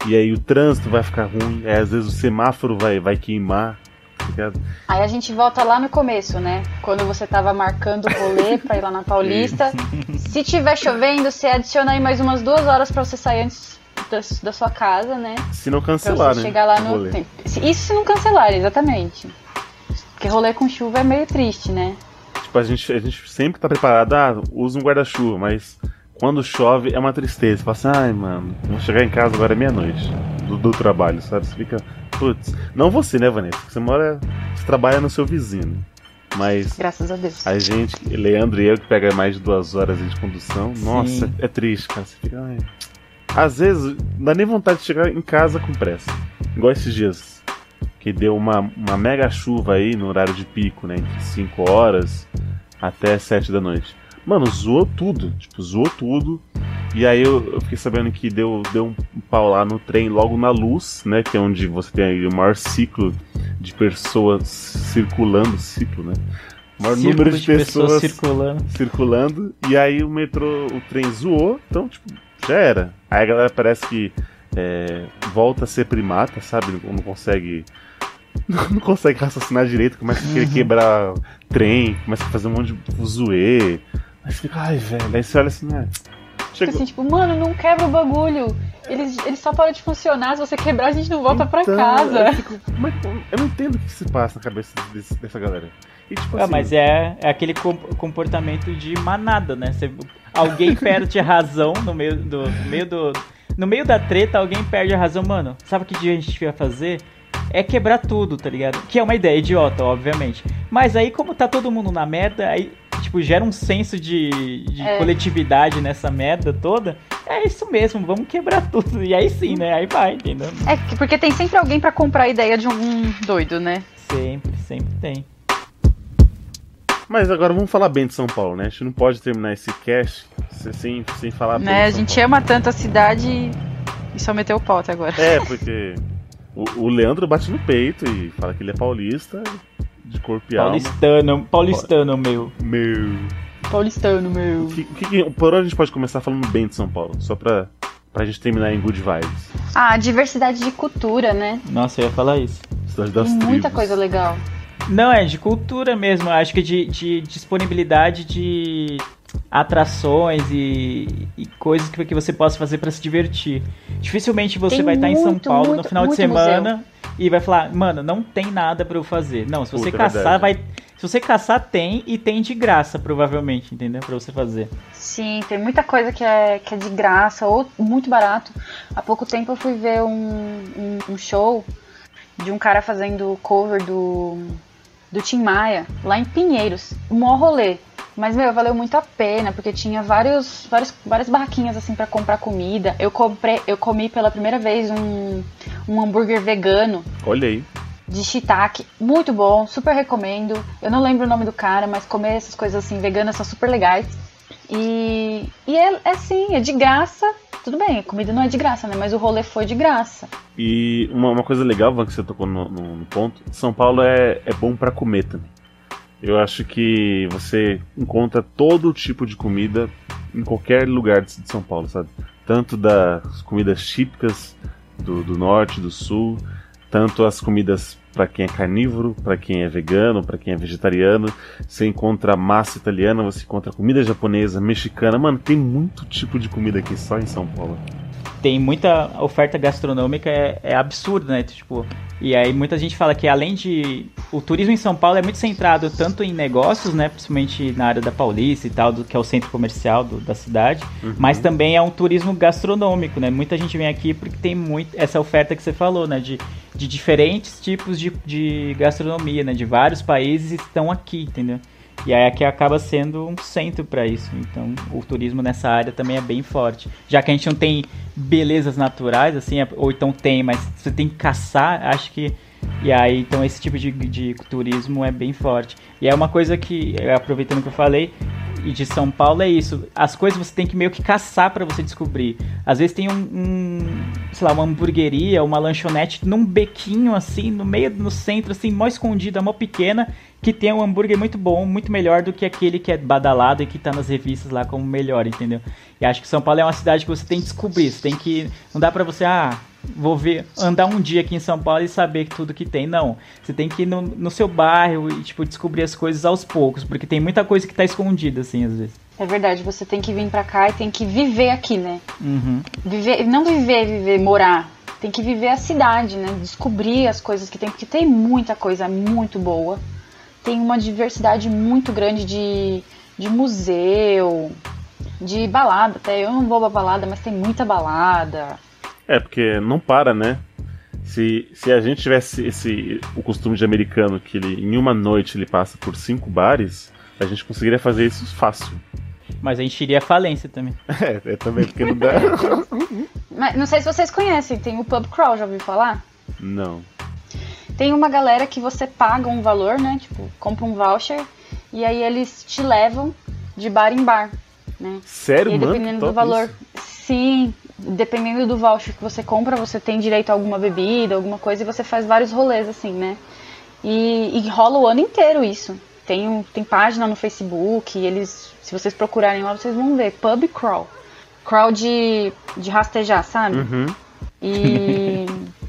E aí o trânsito vai ficar ruim. Aí, às vezes o semáforo vai, vai queimar. tá ligado? Aí a gente volta lá no começo, né? Quando você tava marcando o rolê pra ir lá na Paulista. Se tiver chovendo, você adiciona aí mais umas duas horas pra você sair antes da, da sua casa, né? Se não cancelar, né? chegar lá no rolê. tempo. Isso se não cancelar, exatamente. Porque rolê com chuva é meio triste, né? Tipo, a gente, a gente sempre tá preparado, ah, usa um guarda-chuva, mas quando chove é uma tristeza. Você fala assim, ai, mano, vou chegar em casa agora é meia-noite do, do trabalho, sabe? Você fica, putz. Não você, né, Vanessa? Porque você mora, você trabalha no seu vizinho. Mas Graças a Deus. a gente, Leandro e eu, que pega mais de duas horas de condução, nossa, Sim. é triste, cara. Você fica, ai. Às vezes, não dá nem vontade de chegar em casa com pressa. Igual esses dias. Que deu uma, uma mega chuva aí no horário de pico, né? Entre 5 horas até 7 da noite. Mano, zoou tudo. Tipo, zoou tudo. E aí eu, eu fiquei sabendo que deu, deu um pau lá no trem logo na luz, né? Que é onde você tem aí o maior ciclo de pessoas circulando, ciclo, né? O maior Círculo número de, pessoas, circulando. circulando. E aí o metrô, o trem zoou, então, tipo, já era. Aí a galera parece que é, volta a ser primata, sabe? Não, não consegue. Não consegue raciocinar direito, começa a querer quebrar trem, começa a fazer um monte de zoe. Aí você fica, ai, velho. Aí você olha assim, né? Chegou. assim, tipo, mano, não quebra o bagulho. Ele, ele só para de funcionar. Se você quebrar, a gente não volta pra Então, casa. Eu, fico, mas, eu não entendo o que se passa na cabeça desse- dessa galera. E, tipo, Ah, assim, mas é, é aquele com- comportamento de manada, né? Você- alguém perde a razão no meio do, no meio do. No meio da treta, alguém perde a razão, mano. Sabe o que a gente vai fazer? É quebrar tudo, tá ligado? Que é uma ideia idiota, obviamente. Mas aí, como tá todo mundo na merda, aí, tipo, gera um senso de, de É. coletividade nessa merda toda. É isso mesmo, vamos quebrar tudo. E aí sim, né? Aí vai, entendeu? É, que- porque tem sempre alguém pra comprar a ideia de um doido, né? Sempre, sempre tem. Mas agora vamos falar bem de São Paulo, né? A gente não pode terminar esse cast sem, sem falar bem né? A de São gente Paulo. ama tanto a cidade e- e só meteu o pau até agora. É, porque o, o Leandro bate no peito e fala que ele é paulista, de corpo e alma. Paulistano, paulistano, meu. Meu. Paulistano, meu. Que, que, por onde a gente pode começar falando bem de São Paulo? Só pra, pra gente terminar em good vibes. Ah, diversidade de cultura, né? Nossa, eu ia falar isso. Cidade das Tem muita coisa legal. Não, é de cultura mesmo. Acho que de, de disponibilidade de atrações e, e coisas que, que você possa fazer pra se divertir. Dificilmente você Tem vai estar em São muito, Paulo no muito, final de muito semana e vai falar, mano, não tem nada pra eu fazer. Não, se você Puta, é caçar, verdade. vai. Se você caçar, tem e tem de graça, provavelmente, entendeu? Pra você fazer. Sim, tem muita coisa que é, que é de graça ou muito barato. Há pouco tempo eu fui ver um, um, um show de um cara fazendo cover do, do Tim Maia, lá em Pinheiros. Um maior rolê. Mas, meu, valeu muito a pena, porque tinha vários, vários, várias barraquinhas, assim, pra comprar comida. Eu, comprei, eu comi pela primeira vez um, um hambúrguer vegano Olha aí. de shiitake, muito bom, super recomendo. Eu não lembro o nome do cara, mas comer essas coisas assim veganas são super legais. E, e é, é assim, é de graça. Tudo bem, a comida não é de graça, né? Mas o rolê foi de graça. E uma, uma coisa legal, Van, que você tocou no, no- no ponto, São Paulo é, é bom pra comer também. Eu acho que você encontra todo tipo de comida em qualquer lugar de São Paulo, sabe? Tanto das comidas típicas do, do norte, do sul, tanto as comidas pra quem é carnívoro, pra quem é vegano, pra quem é vegetariano. Você encontra massa italiana, você encontra comida japonesa, mexicana. Mano, tem muito tipo de comida aqui só em São Paulo. Tem muita oferta gastronômica é, é absurda, né? Tipo, e aí muita gente fala que além de o turismo em São Paulo é muito centrado tanto em negócios, né, principalmente na área da Paulista e tal, do que é o centro comercial do- da cidade, mas também é um turismo gastronômico, né? Muita gente vem aqui porque tem muito essa oferta que você falou, né, de, de diferentes tipos de, de gastronomia, né, de vários países estão aqui, entendeu? E aí aqui acaba sendo um centro para isso. Então, o turismo nessa área também é bem forte. Já que a gente não tem belezas naturais, assim, é- ou então tem, mas você tem que caçar, acho que. E aí, então, esse tipo de, de turismo é bem forte. E é uma coisa que, aproveitando que eu falei, e de São Paulo é isso. As coisas você tem que meio que caçar para você descobrir. Às vezes tem um, um, sei lá, uma hamburgueria, uma lanchonete num bequinho assim, no meio, no centro, assim, mó escondida, mó pequena, que tem um hambúrguer muito bom, muito melhor do que aquele que é badalado e que tá nas revistas lá como melhor, entendeu? E acho que São Paulo é uma cidade que você tem que descobrir, você tem que. Não dá pra você, ah, vou ver, andar um dia aqui em São Paulo e saber tudo que tem. Não. Você tem que ir no, no seu bairro e, tipo, descobrir as coisas aos poucos, porque tem muita coisa que tá escondida, assim, às vezes. É verdade, você tem que vir pra cá e tem que viver aqui, né? Uhum. Viver, não viver, viver, morar. Tem que viver a cidade, né? Descobrir as coisas que tem, porque tem muita coisa muito boa. Tem uma diversidade muito grande de, de museu, de balada até. Eu não vou pra balada, mas tem muita balada. É, porque não para, né? Se, se a gente tivesse esse, o costume de americano que ele, em uma noite ele passa por cinco bares, a gente conseguiria fazer isso fácil. Mas a gente iria à falência também. É, é também porque não dá. Mas não sei se vocês conhecem, tem o pub crawl, já ouviu falar? não. Tem uma galera que você paga um valor, né? Tipo, compra um voucher e aí eles te levam de bar em bar, né? Sério, E aí, mano? dependendo Que do valor. isso. Sim, dependendo do voucher que você compra, você tem direito a alguma bebida, alguma coisa, e você faz vários rolês, assim, né? E, e rola o ano inteiro isso. Tem, um- tem página no Facebook, eles, se vocês procurarem lá, vocês vão ver. Pub crawl. Crawl de, de rastejar, sabe? Uhum. E.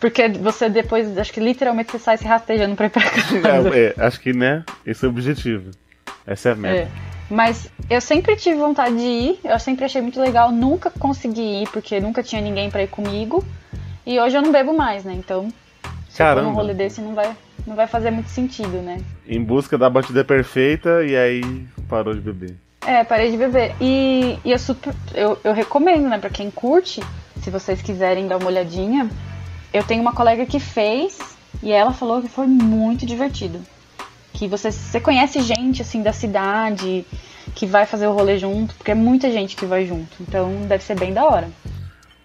Porque você depois, acho que literalmente você sai se rastejando pra ir pra casa. É, é, acho que, né? Esse é o objetivo. Essa é a meta. É. Mas eu sempre tive vontade de ir, eu sempre achei muito legal, nunca consegui ir, porque nunca tinha ninguém pra ir comigo. E hoje eu não bebo mais, né? Então, se eu for Caramba. num rolê desse, não vai, não vai fazer muito sentido, né? Em busca da batida perfeita e aí parou de beber. É, parei de beber. E, e eu, super, eu, eu recomendo, né, pra quem curte, se vocês quiserem dar uma olhadinha. Eu tenho uma colega que fez e ela falou que foi muito divertido. Que você, você conhece gente, assim, da cidade que vai fazer o rolê junto, porque é muita gente que vai junto. Então deve ser bem da hora.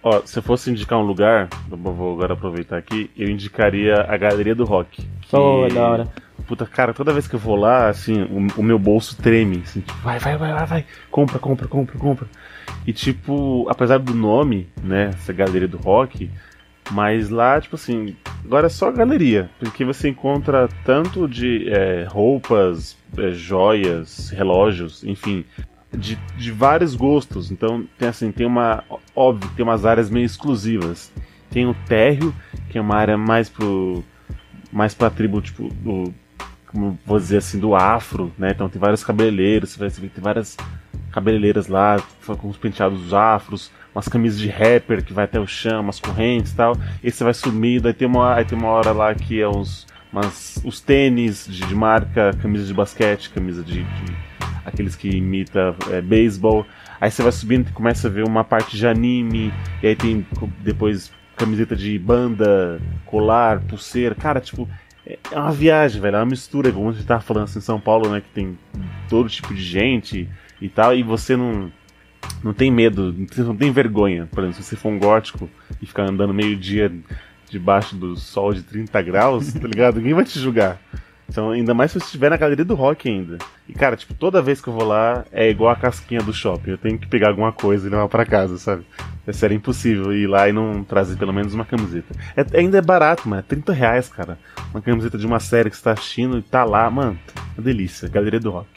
Ó, se eu fosse indicar um lugar, vou agora aproveitar aqui, eu indicaria a Galeria do Rock. que- Pô, é da hora. Puta, cara, toda vez que eu vou lá, assim, o, o meu bolso treme. Assim, tipo, vai, vai, vai, vai, vai. Compra, compra, compra, compra. E, tipo, apesar do nome, né, essa Galeria do Rock, mas lá, tipo assim, agora é só galeria. Porque você encontra tanto de é, roupas, é, joias, relógios, enfim, de, de vários gostos. Então, tem assim, tem uma. Óbvio, tem umas áreas meio exclusivas. Tem o térreo, que é uma área mais pro. mais pra tribo, tipo, do. Como vou dizer assim, do afro, né? Então tem vários cabeleireiros, você vai ver que tem várias cabeleireiras lá, com os penteados afros, umas camisas de rapper que vai até o chão, umas correntes e tal. E você vai sumindo, aí tem uma, aí tem uma hora lá que é uns. Umas, os tênis de, de marca, camisa de basquete, camisa de, de aqueles que imita é, beisebol. Aí você vai subindo e começa a ver uma parte de anime, e aí tem depois camiseta de banda, colar, pulseira. Cara, tipo, é é uma viagem, velho. É uma mistura, como a gente tava falando assim, em São Paulo, né? Que tem todo tipo de gente e tal, e você não. Não tem medo, não tem vergonha. Por exemplo, se você for um gótico e ficar andando meio-dia debaixo do sol de 30 graus, tá ligado? Ninguém vai te julgar. Então, ainda mais se você estiver na galeria do rock ainda. E, cara, tipo, toda vez que eu vou lá, é igual a casquinha do shopping. Eu tenho que pegar alguma coisa e levar pra casa, sabe? É sério, impossível ir lá e não trazer pelo menos uma camiseta. É, ainda é barato, mano. É 30 reais, cara. Uma camiseta de uma série que você tá assistindo e tá lá, mano. Uma delícia. Galeria do rock.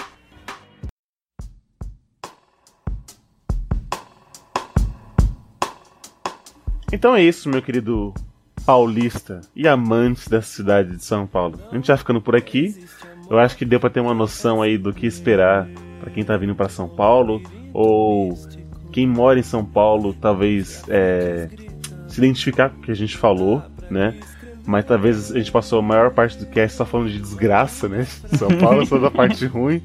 Então é isso, meu querido paulista e amantes da cidade de São Paulo. A gente já ficando por aqui. Eu acho que deu pra ter uma noção aí do que esperar pra quem tá vindo pra São Paulo ou quem mora em São Paulo, talvez é, se identificar com o que a gente falou, né? Mas talvez a gente passou a maior parte do cast só falando de desgraça, né? São Paulo só da parte ruim.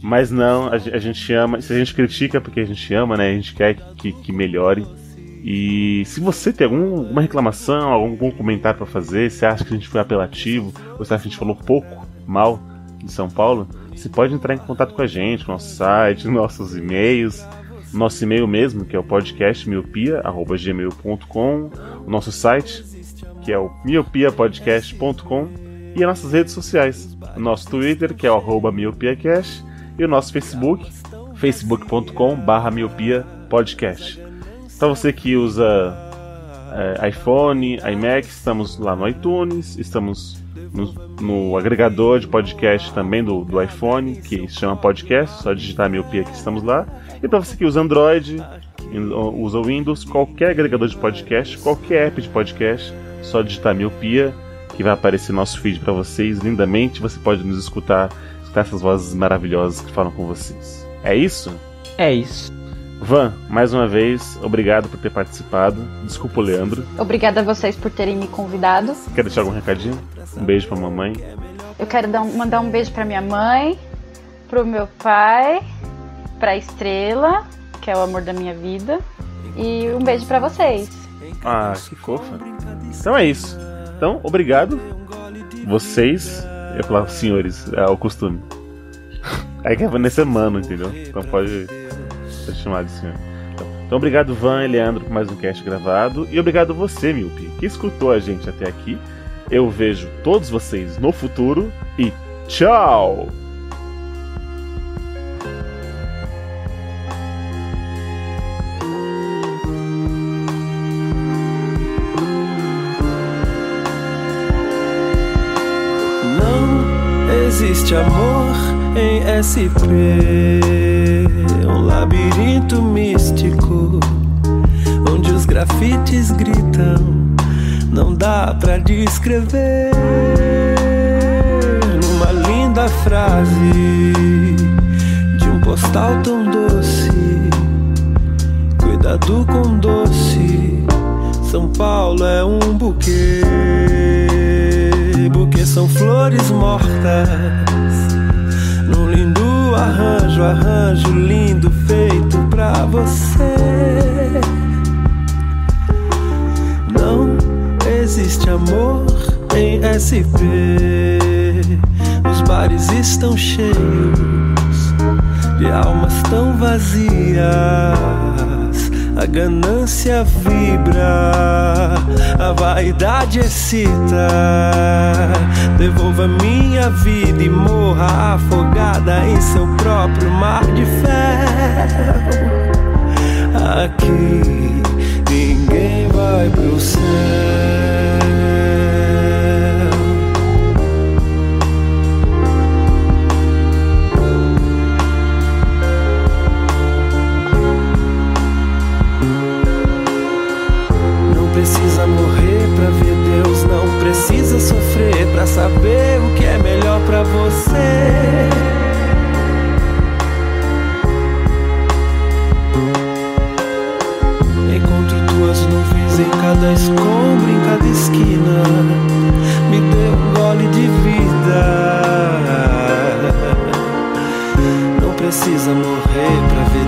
Mas não, a, ge- a gente ama. Se a gente critica é porque a gente ama, né? A gente quer que, que melhore. E se você tem algum- alguma reclamação, algum, comentário pra fazer, se acha que a gente foi apelativo, ou se acha que a gente falou pouco mal de São Paulo, você pode entrar em contato com a gente, no nosso site, nossos e-mails, nosso e-mail mesmo, que é o podcastmiopia.gmail.com, o nosso site, que é o miopiapodcast.com, e as nossas redes sociais. O nosso Twitter, que é o arroba miopiacast, e o nosso Facebook, facebook.com/barra miopia podcast. Então você que usa é, iPhone, iMac, estamos lá no iTunes, estamos no, no agregador de podcast também do, do iPhone, que se chama podcast, só digitar miopia que estamos lá. E para você que usa Android, usa Windows, qualquer agregador de podcast, qualquer app de podcast, só digitar miopia que vai aparecer nosso feed para vocês lindamente. Você pode nos escutar, escutar essas vozes maravilhosas que falam com vocês. É isso? É isso. Van, mais uma vez, obrigado por ter participado. Desculpa o Leandro. Obrigada a vocês por terem me convidado. Quer deixar algum recadinho? Um beijo pra mamãe. Eu quero dar um- mandar um beijo pra minha mãe, pro meu pai, pra Estrela, que é o amor da minha vida, e um beijo pra vocês. Ah, que fofa. Então é isso. Então, obrigado. Vocês, eu falar senhores, é o costume. Aí que a Vanessa é mano, entendeu? Então pode senhor. Então, então, obrigado, Van e Leandro, por mais um cast gravado. E obrigado você, Milpi, que escutou a gente até aqui. Eu vejo todos vocês no futuro e tchau! Não existe amor em SP, grafites gritam, não dá pra descrever numa linda frase de um postal tão doce, cuidado com doce. São Paulo é um buquê, buquê são flores mortas. Num lindo arranjo, arranjo lindo feito pra você. Existe amor em SP. Os bares estão cheios de almas tão vazias. A ganância vibra, a vaidade excita. Devolva minha vida e morra afogada em seu próprio mar de ferro. Aqui ninguém vai pro céu. precisa sofrer para saber o que é melhor para você. nuvens em cada escombro, em cada esquina. Me deu um gole de vida. Não precisa morrer pra ver.